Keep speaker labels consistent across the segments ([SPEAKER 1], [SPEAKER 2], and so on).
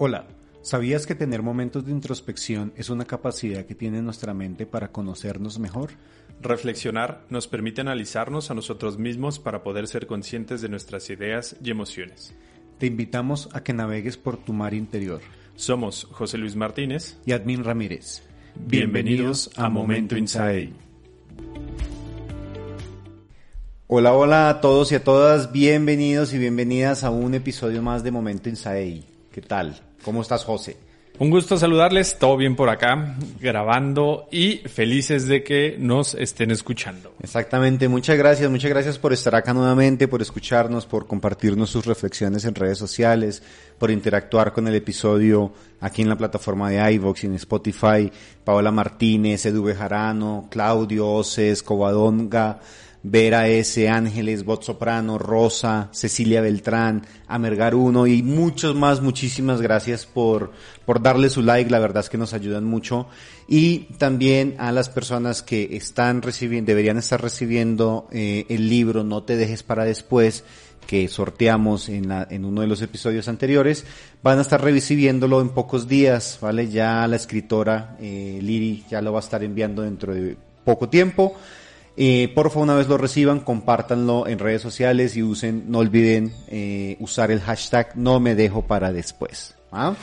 [SPEAKER 1] Hola, ¿sabías que tener momentos de introspección es una capacidad que tiene nuestra mente para conocernos mejor?
[SPEAKER 2] Reflexionar nos permite analizarnos a nosotros mismos para poder ser conscientes de nuestras ideas y emociones.
[SPEAKER 1] Te invitamos a que navegues por tu mar interior.
[SPEAKER 2] Somos José Luis Martínez
[SPEAKER 1] y Admin Ramírez.
[SPEAKER 2] Bienvenidos a Momento Inside.
[SPEAKER 1] Hola, hola a todos y a todas, bienvenidos y bienvenidas a un episodio más de Momento Inside. ¿Qué tal? ¿Cómo estás, José?
[SPEAKER 2] Un gusto saludarles, todo bien por acá, grabando y felices de que nos estén escuchando.
[SPEAKER 1] Exactamente, muchas gracias, muchas gracias por estar acá nuevamente, por escucharnos, por compartirnos sus reflexiones en redes sociales, por interactuar con el episodio aquí en la plataforma de iVox y en Spotify. Paola Martínez, Edu Bejarano, Claudio Oces, Covadonga, Vera S., Ángeles, Bot Soprano, Rosa, Cecilia Beltrán, Amergar y muchos más. Muchísimas gracias por, por darle su like. La verdad es que nos ayudan mucho. Y también a las personas que están recibiendo, deberían estar recibiendo eh, el libro No te dejes para después que sorteamos en, la, en uno de los episodios anteriores, van a estar recibiéndolo en pocos días, ¿vale? Ya la escritora eh, Liri ya lo va a estar enviando dentro de poco tiempo. Eh, por favor, una vez lo reciban, compártanlo en redes sociales y usen, no olviden eh, usar el hashtag no me dejo para después. ¿ah?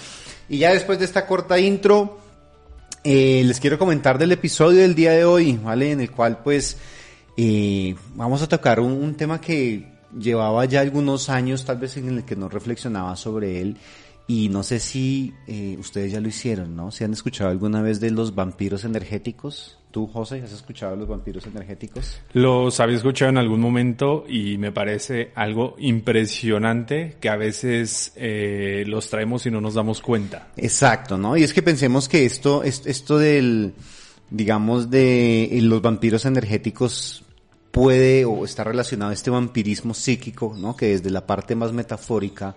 [SPEAKER 1] Y ya después de esta corta intro, eh, les quiero comentar del episodio del día de hoy, ¿vale? En el cual pues eh, vamos a tocar un tema que llevaba ya algunos años, tal vez en el que no reflexionaba sobre él. Y no sé si eh, ustedes ya lo hicieron, ¿no? ¿Se han escuchado alguna vez de los vampiros energéticos? ¿Tú, José, has escuchado de los vampiros energéticos?
[SPEAKER 2] Los había escuchado en algún momento y me parece algo impresionante que a veces eh, los traemos y no nos damos cuenta.
[SPEAKER 1] Exacto, ¿no? Y es que pensemos que esto, esto del, digamos, de los vampiros energéticos puede o está relacionado a este vampirismo psíquico, ¿no? Que desde la parte más metafórica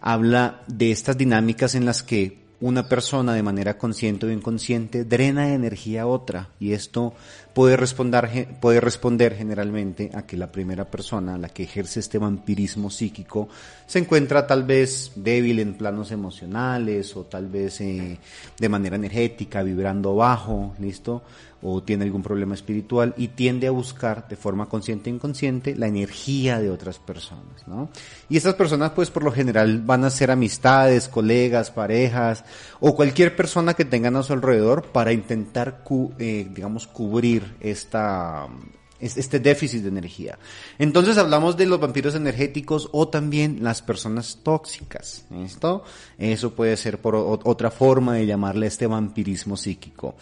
[SPEAKER 1] habla de estas dinámicas en las que una persona de manera consciente o inconsciente drena energía a otra y esto puede responder, puede responder generalmente a que la primera persona, la que ejerce este vampirismo psíquico, se encuentra tal vez débil en planos emocionales o tal vez eh, de manera energética, vibrando bajo, ¿listo? o tiene algún problema espiritual y tiende a buscar de forma consciente e inconsciente la energía de otras personas, ¿no? Y estas personas pues por lo general van a ser amistades, colegas, parejas o cualquier persona que tengan a su alrededor para intentar, eh, digamos, cubrir esta, este déficit de energía. Entonces hablamos de los vampiros energéticos o también las personas tóxicas. ¿Esto? Eso puede ser por otra forma de llamarle este vampirismo psíquico.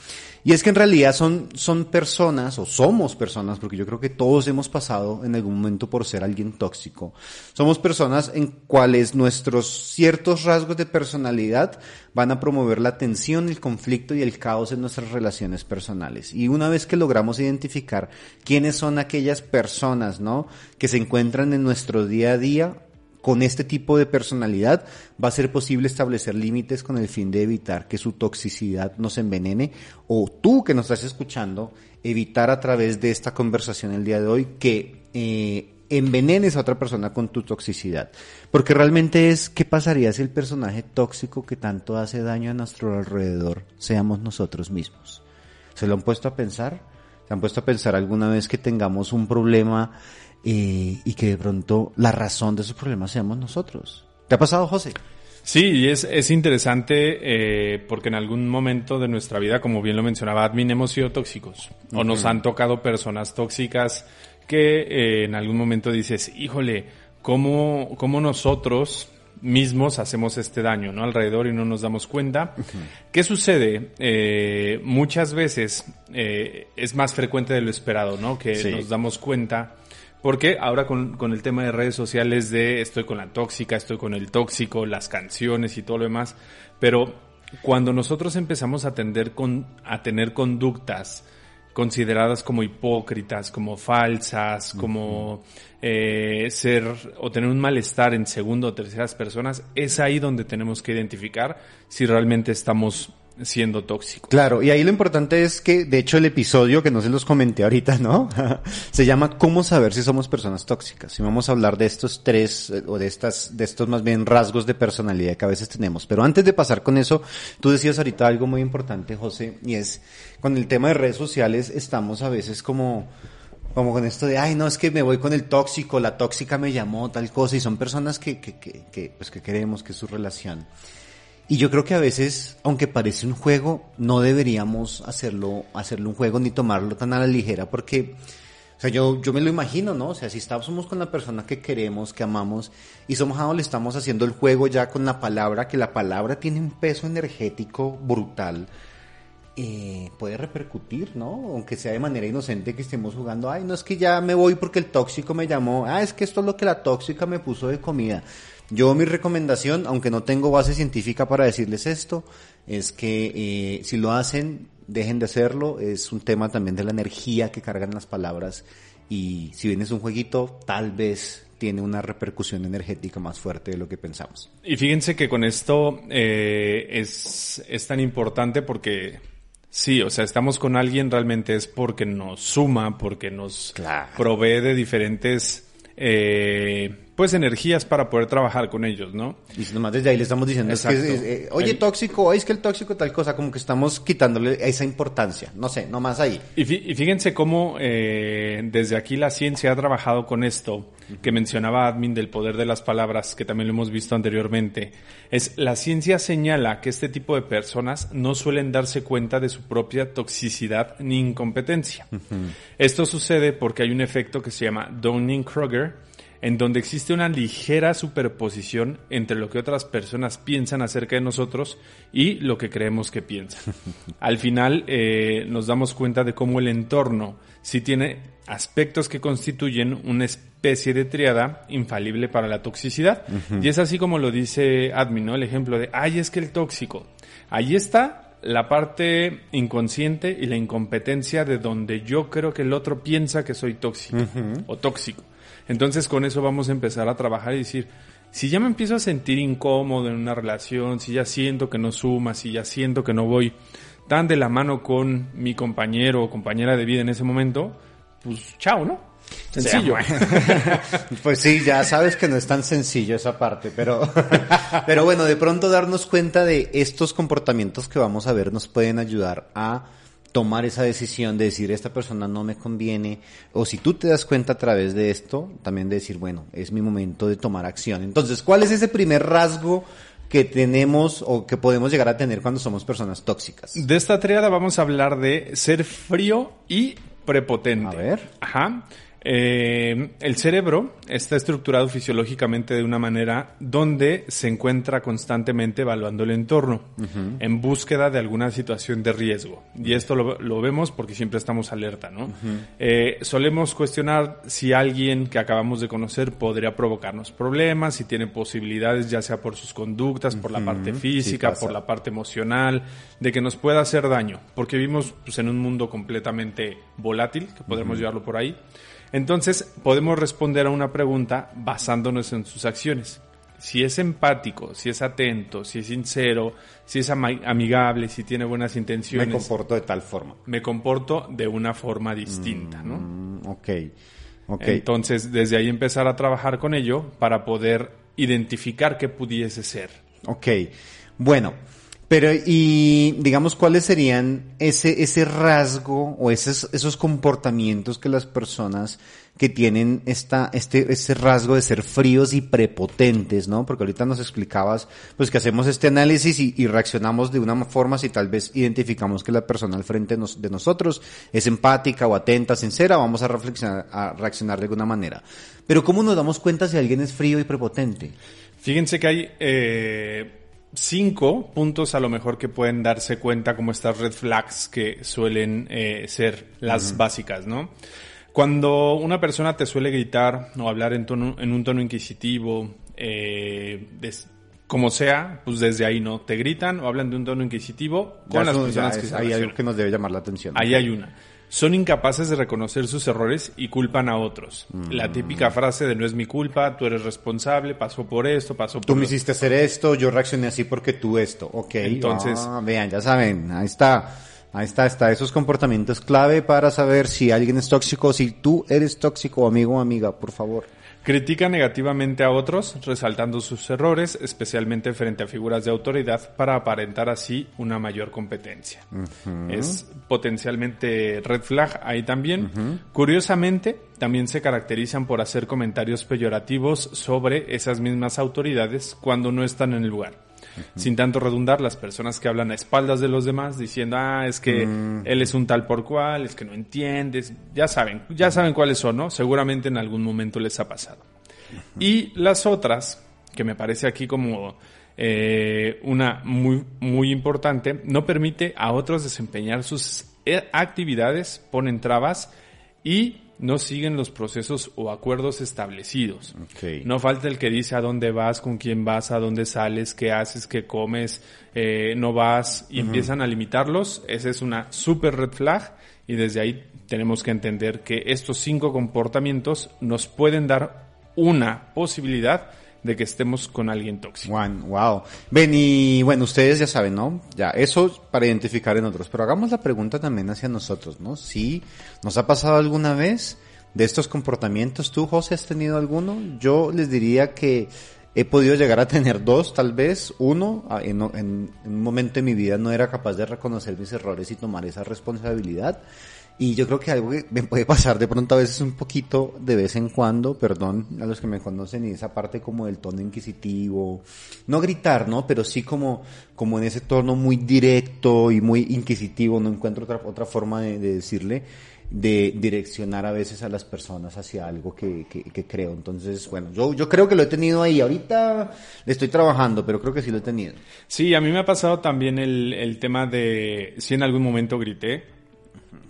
[SPEAKER 1] Y es que en realidad son, son personas, o somos personas, porque yo creo que todos hemos pasado en algún momento por ser alguien tóxico. Somos personas en cuales nuestros ciertos rasgos de personalidad van a promover la tensión, el conflicto y el caos en nuestras relaciones personales. Y una vez que logramos identificar quiénes son aquellas personas, ¿no? Que se encuentran en nuestro día a día, con este tipo de personalidad va a ser posible establecer límites con el fin de evitar que su toxicidad nos envenene o tú que nos estás escuchando, evitar a través de esta conversación el día de hoy que eh, envenenes a otra persona con tu toxicidad. Porque realmente es, ¿qué pasaría si el personaje tóxico que tanto hace daño a nuestro alrededor seamos nosotros mismos? ¿Se lo han puesto a pensar? ¿Se han puesto a pensar alguna vez que tengamos un problema eh, y que de pronto la razón de esos problemas seamos nosotros. ¿Te ha pasado, José?
[SPEAKER 2] Sí, y es, es interesante eh, porque en algún momento de nuestra vida, como bien lo mencionaba Admin, hemos sido tóxicos o nos han tocado personas tóxicas que eh, en algún momento dices, híjole, ¿cómo, cómo nosotros mismos hacemos este daño ¿no? alrededor y no nos damos cuenta. ¿Qué sucede? Eh, muchas veces eh, es más frecuente de lo esperado, ¿no? Que nos damos cuenta. Porque ahora con, con, el tema de redes sociales de estoy con la tóxica, estoy con el tóxico, las canciones y todo lo demás, pero cuando nosotros empezamos a, tender con, a tener conductas consideradas como hipócritas, como falsas, como eh, ser o tener un malestar en segunda o terceras personas, es ahí donde tenemos que identificar si realmente estamos siendo tóxicos.
[SPEAKER 1] Claro, y ahí lo importante es que, de hecho, el episodio, que no se los comenté ahorita, ¿no? se llama ¿Cómo saber si somos personas tóxicas? Y vamos a hablar de estos tres, eh, o de estas, de estos más bien rasgos de personalidad que a veces tenemos. Pero antes de pasar con eso, tú decías ahorita algo muy importante, José, y es, con el tema de redes sociales, estamos a veces como, como con esto de, ay, no, es que me voy con el tóxico, la tóxica me llamó, tal cosa, y son personas que, que, que, que, pues que queremos que es su relación. Y yo creo que a veces, aunque parece un juego, no deberíamos hacerlo, hacerlo un juego ni tomarlo tan a la ligera, porque, o sea, yo, yo me lo imagino, ¿no? O sea, si estamos con la persona que queremos, que amamos, y somehow le estamos haciendo el juego ya con la palabra, que la palabra tiene un peso energético brutal, eh, puede repercutir, ¿no? Aunque sea de manera inocente que estemos jugando, ay, no es que ya me voy porque el tóxico me llamó, ah, es que esto es lo que la tóxica me puso de comida. Yo mi recomendación, aunque no tengo base científica para decirles esto, es que eh, si lo hacen, dejen de hacerlo. Es un tema también de la energía que cargan las palabras y si bien es un jueguito, tal vez tiene una repercusión energética más fuerte de lo que pensamos.
[SPEAKER 2] Y fíjense que con esto eh, es, es tan importante porque Sí, o sea, estamos con alguien realmente es porque nos suma, porque nos provee de diferentes eh, pues energías para poder trabajar con ellos, ¿no?
[SPEAKER 1] Y si nomás desde ahí le estamos diciendo, es que, eh, oye, tóxico, es que el tóxico tal cosa, como que estamos quitándole esa importancia, no sé, nomás ahí.
[SPEAKER 2] Y, fíjense cómo eh, desde aquí la ciencia ha trabajado con esto, que mencionaba Admin del poder de las palabras, que también lo hemos visto anteriormente, es la ciencia señala que este tipo de personas no suelen darse cuenta de su propia toxicidad ni incompetencia. Esto sucede porque hay un efecto que se llama Dunning-Kruger, en donde existe una ligera superposición entre lo que otras personas piensan acerca de nosotros y lo que creemos que piensan. Al final eh, nos damos cuenta de cómo el entorno sí tiene aspectos que constituyen una especie de triada infalible para la toxicidad. Y es así como lo dice Admin, ¿no? El ejemplo de, ay, es que el tóxico. Ahí está la parte inconsciente y la incompetencia de donde yo creo que el otro piensa que soy tóxico o tóxico. Entonces con eso vamos a empezar a trabajar y decir, si ya me empiezo a sentir incómodo en una relación, si ya siento que no suma, si ya siento que no voy tan de la mano con mi compañero o compañera de vida en ese momento, pues chao, ¿no?
[SPEAKER 1] Sencillo. pues sí, ya sabes que no es tan sencillo esa parte, pero, pero bueno, de pronto darnos cuenta de estos comportamientos que vamos a ver nos pueden ayudar a tomar esa decisión de decir esta persona no me conviene o si tú te das cuenta a través de esto también de decir bueno es mi momento de tomar acción entonces cuál es ese primer rasgo que tenemos o que podemos llegar a tener cuando somos personas tóxicas
[SPEAKER 2] de esta triada vamos a hablar de ser frío y prepotente.
[SPEAKER 1] A ver.
[SPEAKER 2] Ajá eh, el cerebro está estructurado fisiológicamente de una manera donde se encuentra constantemente evaluando el entorno en búsqueda de alguna situación de riesgo. Y esto lo, vemos porque siempre estamos alerta, ¿no? Eh, solemos cuestionar si alguien que acabamos de conocer podría provocarnos problemas, si tiene posibilidades ya sea por sus conductas, por la parte física, por la parte emocional, de que nos pueda hacer daño, porque vivimos pues, en un mundo completamente volátil, que podemos llevarlo por ahí. Entonces, podemos responder a una pregunta basándonos en sus acciones. Si es empático, si es atento, si es sincero, si es amigable, si tiene buenas intenciones.
[SPEAKER 1] Me comporto de tal forma.
[SPEAKER 2] Me comporto de una forma distinta, ¿no?
[SPEAKER 1] Mm, ok.
[SPEAKER 2] Entonces, desde ahí empezar a trabajar con ello para poder identificar qué pudiese ser.
[SPEAKER 1] Ok. Bueno, Pero, y digamos, ¿cuáles serían ese, ese rasgo o esos, esos comportamientos que las personas que tienen esta, este, ese rasgo de ser fríos y prepotentes, ¿no? Porque ahorita nos explicabas, pues que hacemos este análisis y, reaccionamos de una forma si tal vez identificamos que la persona al frente de nosotros es empática o atenta, sincera, vamos a reflexionar, a reaccionar de alguna manera. Pero ¿cómo nos damos cuenta si alguien es frío y prepotente?
[SPEAKER 2] Fíjense que hay, eh, cinco puntos a lo mejor que pueden darse cuenta como estas red flags que suelen eh, ser las básicas, ¿no? Cuando una persona te suele gritar o hablar en, tono, en un tono inquisitivo, eh, des, como sea, pues desde ahí no te gritan o hablan de un tono inquisitivo con
[SPEAKER 1] Ya
[SPEAKER 2] las personas
[SPEAKER 1] ya
[SPEAKER 2] que
[SPEAKER 1] es-
[SPEAKER 2] se
[SPEAKER 1] hay algo que nos debe llamar la atención.
[SPEAKER 2] Ahí hay una. Son incapaces de reconocer sus errores y culpan a otros.
[SPEAKER 1] Mm.
[SPEAKER 2] La típica frase de no es mi culpa, tú eres responsable, pasó por esto, pasó por
[SPEAKER 1] Tú me
[SPEAKER 2] lo-
[SPEAKER 1] hiciste hacer esto, yo reaccioné así porque tú esto. Ok.
[SPEAKER 2] Entonces-
[SPEAKER 1] Ah, vean, ya saben, ahí está. Ahí está, está esos comportamientos clave para saber si alguien es tóxico, si tú eres tóxico, amigo o amiga, por favor.
[SPEAKER 2] Critica negativamente a otros, resaltando sus errores, especialmente frente a figuras de autoridad, para aparentar así una mayor competencia. Es potencialmente red flag ahí también. Curiosamente, también se caracterizan por hacer comentarios peyorativos sobre esas mismas autoridades cuando no están en el lugar. Sin tanto redundar, las personas que hablan a espaldas de los demás diciendo, ah, es que él es un tal por cual, es que no entiendes, ya saben, ya saben cuáles son, ¿no? Seguramente en algún momento les ha pasado. Y las otras, que me parece aquí como eh, una muy, muy importante, no permite a otros desempeñar sus eh, actividades, ponen trabas y no siguen los procesos o acuerdos establecidos. No falta el que dice a dónde vas, con quién vas, a dónde sales, qué haces, qué comes, eh, no vas y empiezan a limitarlos. Esa es una super red flag y desde ahí tenemos que entender que estos cinco comportamientos nos pueden dar una posibilidad de que estemos con alguien tóxico.
[SPEAKER 1] Wow. Ven, y bueno, ustedes ya saben, ¿no? Ya, eso para identificar en otros. Pero hagamos la pregunta también hacia nosotros, ¿no? Si nos ha pasado alguna vez de estos comportamientos, ¿tú, José, has tenido alguno? Yo les diría que he podido llegar a tener dos, tal vez. Uno, en- en un momento de mi vida no era capaz de reconocer mis errores y tomar esa responsabilidad. Y yo creo que algo que me puede pasar de pronto a veces un poquito de vez en cuando, perdón a los que me conocen, y esa parte como del tono inquisitivo, no gritar, ¿no? Pero sí como, como en ese tono muy directo y muy inquisitivo, no encuentro otra, otra forma de, de decirle, de direccionar a veces a las personas hacia algo que, que, que creo. Entonces, bueno, yo, yo creo que lo he tenido ahí. Ahorita le estoy trabajando, pero creo que sí lo he tenido.
[SPEAKER 2] Sí, a mí me ha pasado también el, el tema de si en algún momento grité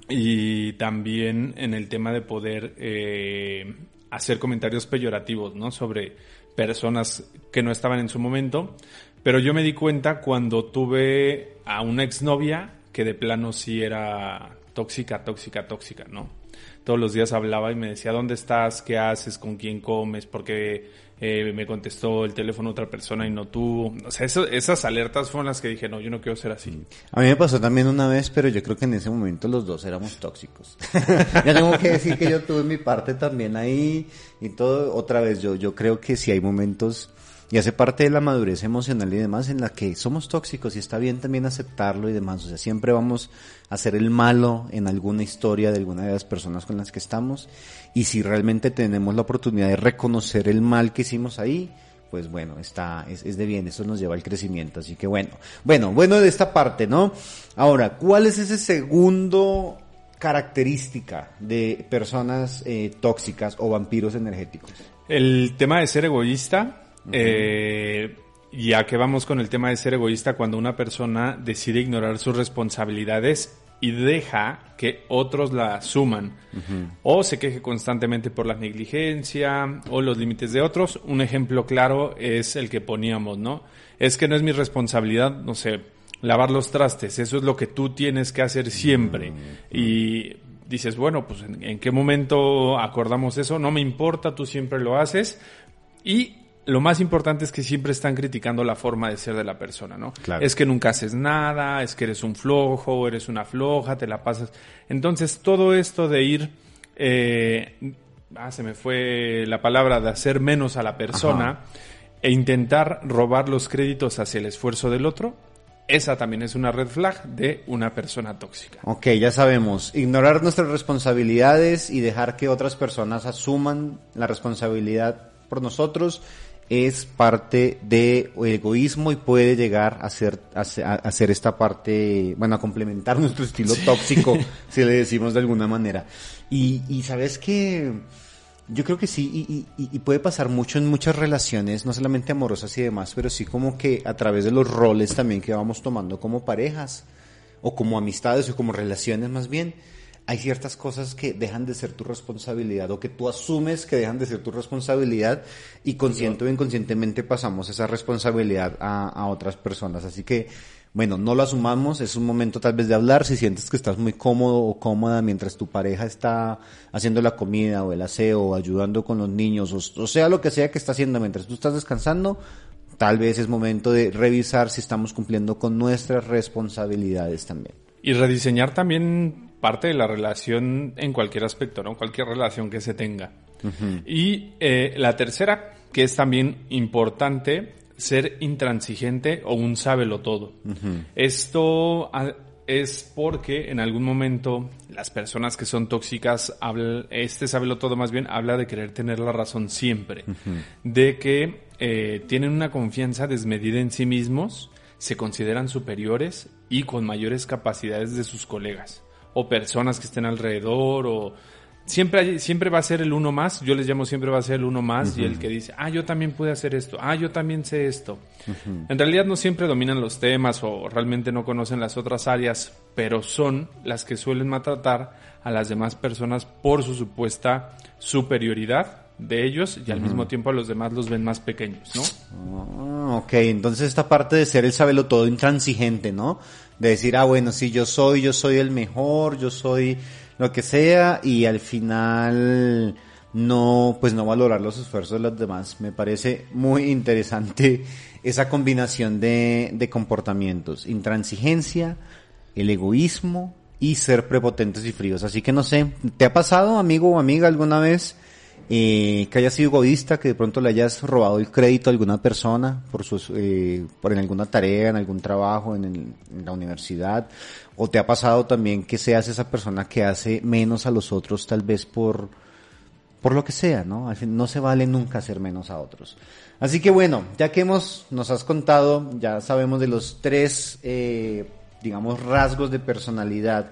[SPEAKER 2] y también en el tema de poder eh, hacer comentarios peyorativos, ¿no? Sobre personas que no estaban en su momento. Pero yo me di cuenta cuando tuve a una exnovia que de plano sí era tóxica, tóxica, tóxica, ¿no? Todos los días hablaba y me decía, ¿dónde estás? ¿Qué haces? ¿Con quién comes? Porque eh, me contestó el teléfono otra persona y no tú. O sea, eso- esas alertas fueron las que dije, no, yo no quiero ser así.
[SPEAKER 1] A mí me pasó también una vez, pero yo creo que en ese momento los dos éramos tóxicos. ya tengo que decir que yo tuve mi parte también ahí y todo. Otra vez, yo, yo creo que sí hay momentos y hace parte de la madurez emocional y demás en la que somos tóxicos y está bien también aceptarlo y demás. O sea, siempre vamos a ser el malo en alguna historia de alguna de las personas con las que estamos. Y si realmente tenemos la oportunidad de reconocer el mal que hicimos ahí, pues bueno, está, es, es de bien, eso nos lleva al crecimiento, así que bueno, bueno, bueno de esta parte, ¿no? Ahora, ¿cuál es ese segundo característica de personas eh, tóxicas o vampiros energéticos?
[SPEAKER 2] El tema de ser egoísta, eh, ya que vamos con el tema de ser egoísta, cuando una persona decide ignorar sus responsabilidades y deja que otros la asuman, o se queje constantemente por la negligencia o los límites de otros. Un ejemplo claro es el que poníamos, ¿no? Es que no es mi responsabilidad, no sé, lavar los trastes, eso es lo que tú tienes que hacer siempre. Y dices, bueno, pues ¿en, en qué momento acordamos eso? No me importa, tú siempre lo haces. Y lo más importante es que siempre están criticando la forma de ser de la persona, ¿no?
[SPEAKER 1] Claro.
[SPEAKER 2] Es que nunca haces nada, es que eres un flojo, eres una floja, te la pasas. Entonces, todo esto de ir, eh, ah, se me fue la palabra, de hacer menos a la persona e intentar robar los créditos hacia el esfuerzo del otro, esa también es una red flag de una persona tóxica.
[SPEAKER 1] Ok, ya sabemos. Ignorar nuestras responsabilidades y dejar que otras personas asuman la responsabilidad por nosotros es parte de egoísmo y puede llegar a ser, a, ser esta parte, bueno, a complementar nuestro estilo tóxico, si le decimos de alguna manera. Y, y sabes que yo creo que sí, y, y, puede pasar mucho en muchas relaciones, no solamente amorosas y demás, pero sí como que a través de los roles también que vamos tomando como parejas, o como amistades, o como relaciones más bien, hay ciertas cosas que dejan de ser tu responsabilidad, o que tú asumes que dejan de ser tu responsabilidad, y consciente o inconscientemente pasamos esa responsabilidad a, otras personas. Así que bueno, no lo asumamos, es un momento tal vez de hablar, si sientes que estás muy cómodo o cómoda mientras tu pareja está haciendo la comida o el aseo o ayudando con los niños o, sea lo que sea que está haciendo mientras tú estás descansando, tal vez es momento de revisar si estamos cumpliendo con nuestras responsabilidades también.
[SPEAKER 2] Y rediseñar también parte de la relación en cualquier aspecto, ¿no? Cualquier relación que se tenga. Y eh, la tercera, que es también importante, ser intransigente o un sábelo todo. Esto es porque en algún momento las personas que son tóxicas, este sábelo todo más bien, habla de querer tener la razón siempre, de que eh, tienen una confianza desmedida en sí mismos, se consideran superiores y con mayores capacidades de sus colegas o personas que estén alrededor o siempre, siempre va a ser el uno más, yo les llamo siempre va a ser el uno más y el que dice, ah, yo también pude hacer esto, ah, yo también sé esto. En realidad no siempre dominan los temas o realmente no conocen las otras áreas, pero son las que suelen maltratar a las demás personas por su supuesta superioridad de ellos y al mismo tiempo a los demás los ven más pequeños, ¿no?
[SPEAKER 1] Ok, entonces esta parte de ser el sabelo todo intransigente, ¿no? De decir, ah, bueno, sí, yo soy, yo soy el mejor, yo soy lo que sea y al final no, pues no valorar los esfuerzos de los demás. Me parece muy interesante esa combinación de, de comportamientos, intransigencia, el egoísmo y ser prepotentes y fríos. Así que no sé, ¿te ha pasado, amigo o amiga, alguna vez eh, que hayas sido egoísta, que de pronto le hayas robado el crédito a alguna persona por sus, eh, por en alguna tarea, en algún trabajo, en, en, la universidad, o te ha pasado también que seas esa persona que hace menos a los otros tal vez por, por lo que sea, ¿no? Al fin, no se vale nunca hacer menos a otros. Así que bueno, ya que hemos, nos has contado, ya sabemos de los tres, eh, digamos, rasgos de personalidad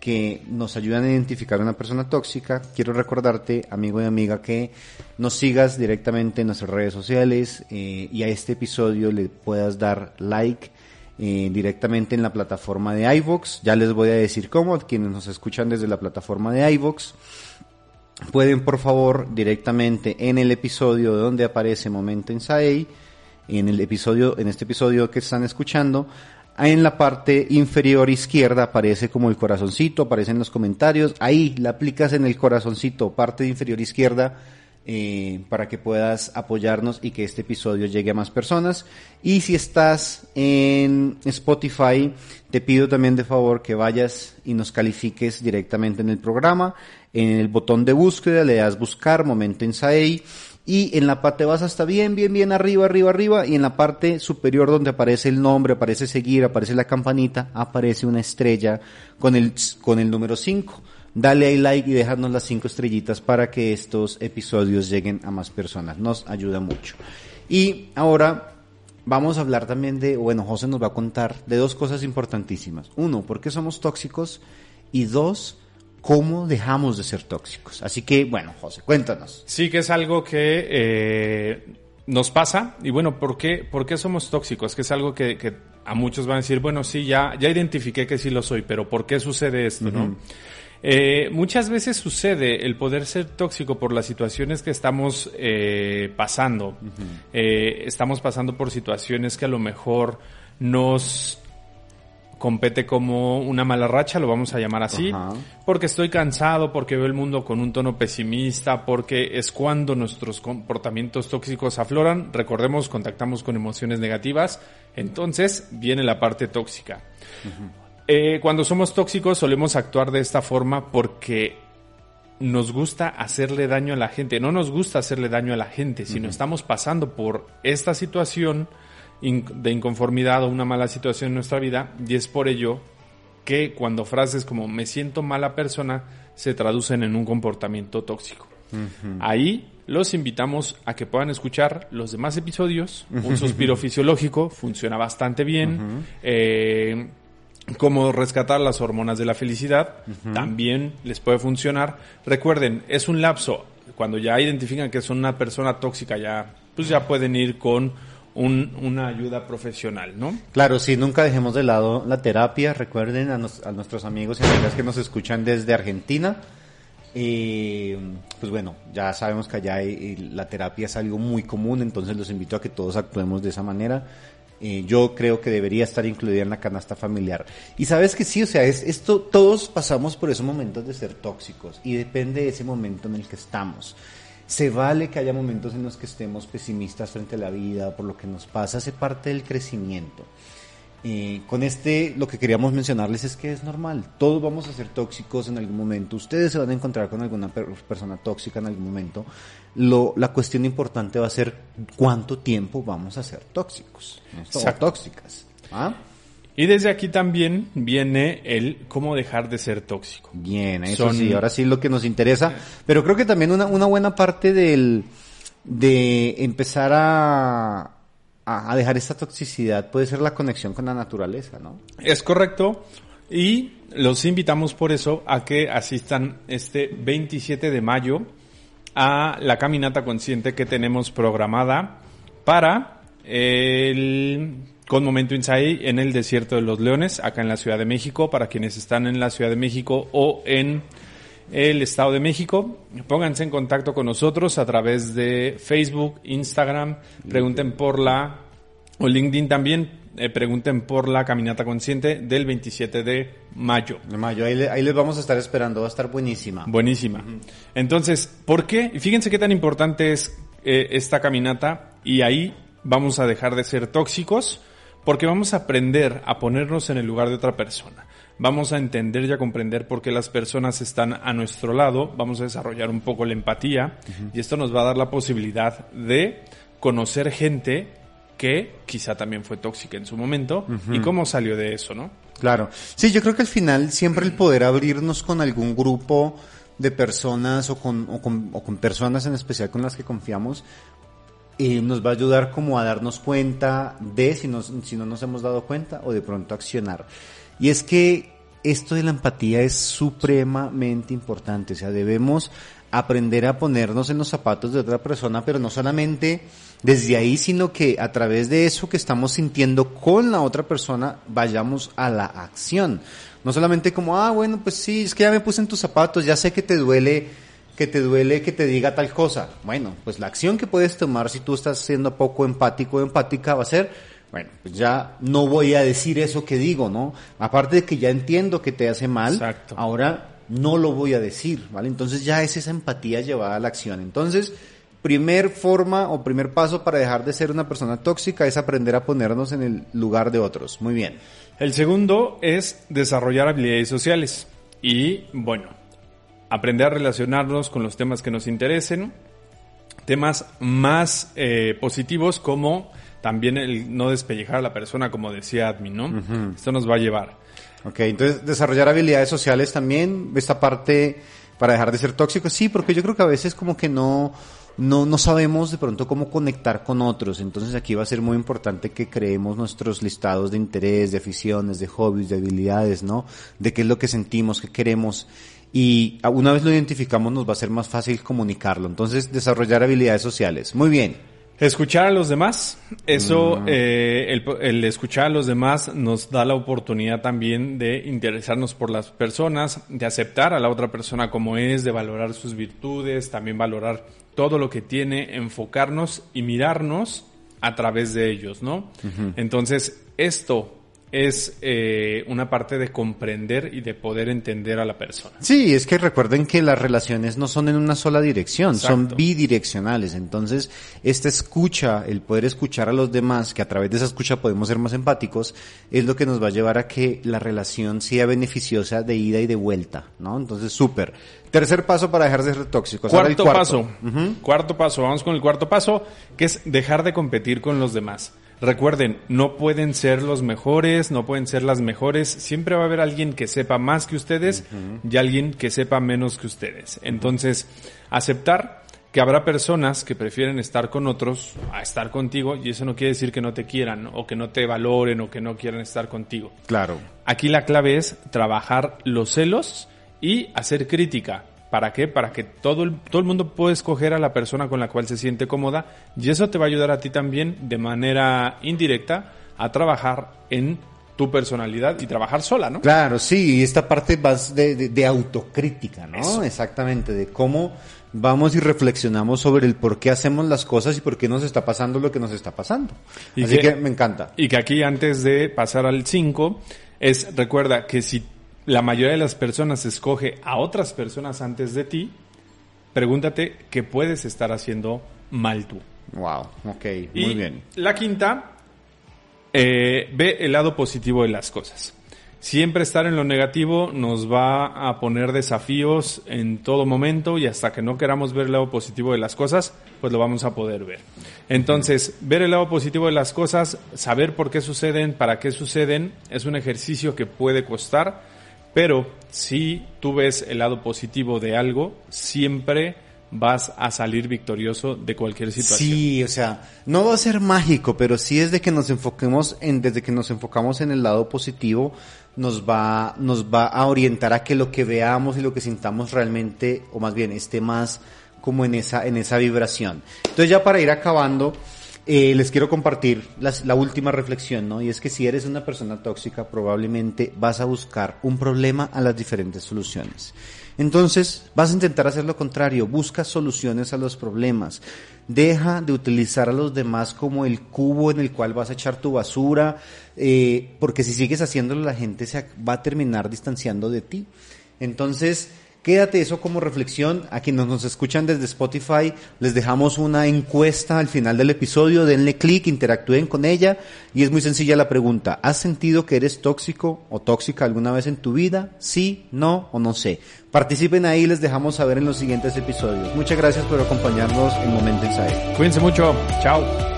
[SPEAKER 1] que nos ayudan a identificar a una persona tóxica, quiero recordarte, amigo y amiga, que nos sigas directamente en nuestras redes sociales eh, y a este episodio le puedas dar like eh, directamente en la plataforma de iVox. Ya les voy a decir cómo, quienes nos escuchan desde la plataforma de iVox. Pueden por favor directamente en el episodio donde aparece Momento Inside, en el episodio, en este episodio que están escuchando, en la parte inferior izquierda aparece como el corazoncito, aparece en los comentarios. Ahí la aplicas en el corazoncito, parte inferior izquierda, eh, para que puedas apoyarnos y que este episodio llegue a más personas. Y si estás en Spotify, te pido también de favor que vayas y nos califiques directamente en el programa. En el botón de búsqueda le das buscar, momento en SAEI y en la parte vas hasta bien, bien, bien arriba, arriba, arriba y en la parte superior donde aparece el nombre, aparece seguir, aparece la campanita, aparece una estrella con el, con el número 5. Dale ahí like y déjanos las 5 estrellitas para que estos episodios lleguen a más personas. Nos ayuda mucho. Y ahora vamos a hablar también de, bueno, José nos va a contar de dos cosas importantísimas. Uno, ¿por qué somos tóxicos? Y dos, cómo dejamos de ser tóxicos. Así que, bueno, José, cuéntanos.
[SPEAKER 2] Sí, que es algo que eh, nos pasa. Y bueno, ¿por qué, ¿por qué somos tóxicos? Que es algo que, que, a muchos van a decir, bueno, sí, ya, ya identifiqué que sí lo soy, pero ¿por qué sucede esto, no? Eh, muchas veces sucede el poder ser tóxico por las situaciones que estamos eh, pasando. estamos pasando por situaciones que a lo mejor nos compete como una mala racha, lo vamos a llamar así, porque estoy cansado, porque veo el mundo con un tono pesimista, porque es cuando nuestros comportamientos tóxicos afloran, recordemos, contactamos con emociones negativas, entonces viene la parte tóxica. eh, cuando somos tóxicos solemos actuar de esta forma porque nos gusta hacerle daño a la gente, no nos gusta hacerle daño a la gente, sino estamos pasando por esta situación de inconformidad o una mala situación en nuestra vida y es por ello que cuando frases como me siento mala persona se traducen en un comportamiento tóxico. Ahí los invitamos a que puedan escuchar los demás episodios. Un suspiro fisiológico funciona bastante bien. eh, cómo rescatar las hormonas de la felicidad también les puede funcionar. Recuerden, es un lapso. Cuando ya identifican que son una persona tóxica, ya, pues ya pueden ir con un, una ayuda profesional, ¿no?
[SPEAKER 1] Claro, sí, nunca dejemos de lado la terapia. Recuerden a, nuestros amigos y amigas que nos escuchan desde Argentina. Y pues bueno, ya sabemos que allá eh, la terapia es algo muy común, entonces los invito a que todos actuemos de esa manera. Yo creo que debería estar incluida en la canasta familiar. Y sabes que sí, o sea, es esto, todos pasamos por esos momentos de ser tóxicos y depende de ese momento en el que estamos. Se vale que haya momentos en los que estemos pesimistas frente a la vida, por lo que nos pasa, hace parte del crecimiento. Eh, con este, lo que queríamos mencionarles es que es normal. Todos vamos a ser tóxicos en algún momento. Ustedes se van a encontrar con alguna per- persona tóxica en algún momento. Lo, la cuestión importante va a ser cuánto tiempo vamos a ser tóxicos. ¿no? O tóxicas. ¿Ah?
[SPEAKER 2] Y desde aquí también viene el cómo dejar de ser tóxico.
[SPEAKER 1] Bien, eso
[SPEAKER 2] Son-
[SPEAKER 1] sí, ahora sí lo que nos interesa. Pero creo que también una, una buena parte del, de empezar a, a dejar esta toxicidad puede ser la conexión con la naturaleza, ¿no?
[SPEAKER 2] Es correcto. Y los invitamos por eso a que asistan este 27 de mayo a la caminata consciente que tenemos programada para el con Momento Insight en el Desierto de los Leones, acá en la Ciudad de México, para quienes están en la Ciudad de México o en el Estado de México. Pónganse en contacto con nosotros a través de Facebook, Instagram, pregunten por la, o LinkedIn también, eh, pregunten por la caminata consciente del 27 de mayo.
[SPEAKER 1] De mayo, ahí, le- ahí les vamos a estar esperando, va a estar buenísima.
[SPEAKER 2] Buenísima. Entonces, ¿por qué? Y Fíjense qué tan importante es eh, esta caminata y ahí vamos a dejar de ser tóxicos porque vamos a aprender a ponernos en el lugar de otra persona. Vamos a entender y a comprender por qué las personas están a nuestro lado, vamos a desarrollar un poco la empatía y esto nos va a dar la posibilidad de conocer gente que quizá también fue tóxica en su momento y cómo salió de eso, ¿no?
[SPEAKER 1] Claro. Sí, yo creo que al final siempre el poder abrirnos con algún grupo de personas o con, o con, o con personas en especial con las que confiamos, eh, nos va a ayudar como a darnos cuenta de si, nos, si no nos hemos dado cuenta o de pronto accionar. Y es que esto de la empatía es supremamente importante, o sea, debemos aprender a ponernos en los zapatos de otra persona, pero no solamente desde ahí, sino que a través de eso que estamos sintiendo con la otra persona, vayamos a la acción. No solamente como, ah, bueno, pues sí, es que ya me puse en tus zapatos, ya sé que te duele, que te duele que te diga tal cosa. Bueno, pues la acción que puedes tomar si tú estás siendo poco empático o empática va a ser, bueno, pues ya no voy a decir eso que digo, ¿no? Aparte de que ya entiendo que te hace mal,
[SPEAKER 2] Exacto.
[SPEAKER 1] ahora no lo voy a decir, ¿vale? Entonces ya es esa empatía llevada a la acción. Entonces, primer forma o primer paso para dejar de ser una persona tóxica es aprender a ponernos en el lugar de otros. Muy bien.
[SPEAKER 2] El segundo es desarrollar habilidades sociales. Y bueno, aprender a relacionarnos con los temas que nos interesen. Temas más eh, positivos como también el no despellejar a la persona, como decía Admin, ¿no? Esto nos va a llevar.
[SPEAKER 1] Ok, entonces desarrollar habilidades sociales también, esta parte para dejar de ser tóxicos, sí, porque yo creo que a veces como que no, no, no sabemos de pronto cómo conectar con otros, entonces aquí va a ser muy importante que creemos nuestros listados de interés, de aficiones, de hobbies, de habilidades, ¿no? De qué es lo que sentimos, qué queremos. Y una vez lo identificamos nos va a ser más fácil comunicarlo. Entonces, desarrollar habilidades sociales. Muy bien.
[SPEAKER 2] Escuchar a los demás, eso, eh, el, el escuchar a los demás nos da la oportunidad también de interesarnos por las personas, de aceptar a la otra persona como es, de valorar sus virtudes, también valorar todo lo que tiene, enfocarnos y mirarnos a través de ellos, ¿no? Entonces, esto es eh, una parte de comprender y de poder entender a la persona.
[SPEAKER 1] Sí, es que recuerden que las relaciones no son en una sola dirección, son bidireccionales. Entonces, esta escucha, el poder escuchar a los demás, que a través de esa escucha podemos ser más empáticos, es lo que nos va a llevar a que la relación sea beneficiosa de ida y de vuelta, ¿no? Entonces, súper. Tercer paso para dejar de ser tóxicos.
[SPEAKER 2] Cuarto. paso. Cuarto paso. Vamos con el cuarto paso, que es dejar de competir con los demás. Recuerden, no pueden ser los mejores, no pueden ser las mejores. Siempre va a haber alguien que sepa más que ustedes y alguien que sepa menos que ustedes. Entonces, aceptar que habrá personas que prefieren estar con otros a estar contigo y eso no quiere decir que no te quieran o que no te valoren o que no quieran estar contigo.
[SPEAKER 1] Claro.
[SPEAKER 2] Aquí la clave es trabajar los celos y hacer crítica. ¿Para qué? Para que todo el, todo el mundo pueda escoger a la persona con la cual se siente cómoda y eso te va a ayudar a ti también de manera indirecta a trabajar en tu personalidad y trabajar sola, ¿no?
[SPEAKER 1] Claro, sí, y esta parte vas de, de, de autocrítica, ¿no? Exactamente, de cómo vamos y reflexionamos sobre el por qué hacemos las cosas y por qué nos está pasando lo que nos está pasando.
[SPEAKER 2] Y
[SPEAKER 1] Así
[SPEAKER 2] que-
[SPEAKER 1] que, me encanta.
[SPEAKER 2] Y que aquí antes de pasar al 5 es recuerda que si la mayoría de las personas escoge a otras personas antes de ti, pregúntate qué puedes estar haciendo mal tú.
[SPEAKER 1] Wow, ok,
[SPEAKER 2] Y
[SPEAKER 1] muy bien.
[SPEAKER 2] la quinta, eh, ve el lado positivo de las cosas. Siempre estar en lo negativo nos va a poner desafíos en todo momento y hasta que no queramos ver el lado positivo de las cosas, pues lo vamos a poder ver. Entonces, ver el lado positivo de las cosas, saber por qué suceden, para qué suceden, es un ejercicio que puede costar, pero si tú ves el lado positivo de algo, siempre vas a salir victorioso de cualquier situación.
[SPEAKER 1] Sí, o sea, no va a ser mágico, pero sí desde que nos enfoquemos en, desde que nos enfocamos en el lado positivo, nos va, nos va a orientar a que lo que veamos y lo que sintamos realmente, o más bien, esté más como en esa, en esa vibración. Entonces ya para ir acabando, eh, les quiero compartir la última reflexión, ¿no? Y es que si eres una persona tóxica, probablemente vas a buscar un problema a las diferentes soluciones. Entonces, vas a intentar hacer lo contrario, busca soluciones a los problemas. Deja de utilizar a los demás como el cubo en el cual vas a echar tu basura, eh, porque si sigues haciéndolo, la gente se va a terminar distanciando de ti. Entonces, quédate eso como reflexión. A quienes nos escuchan desde Spotify, les dejamos una encuesta al final del episodio. Denle clic, interactúen con ella. Y es muy sencilla la pregunta. ¿Has sentido que eres tóxico o tóxica alguna vez en tu vida? Sí, no o no sé. Participen ahí, les dejamos saber en los siguientes episodios. Muchas gracias por acompañarnos en Momento Inside.
[SPEAKER 2] Cuídense mucho. Chao.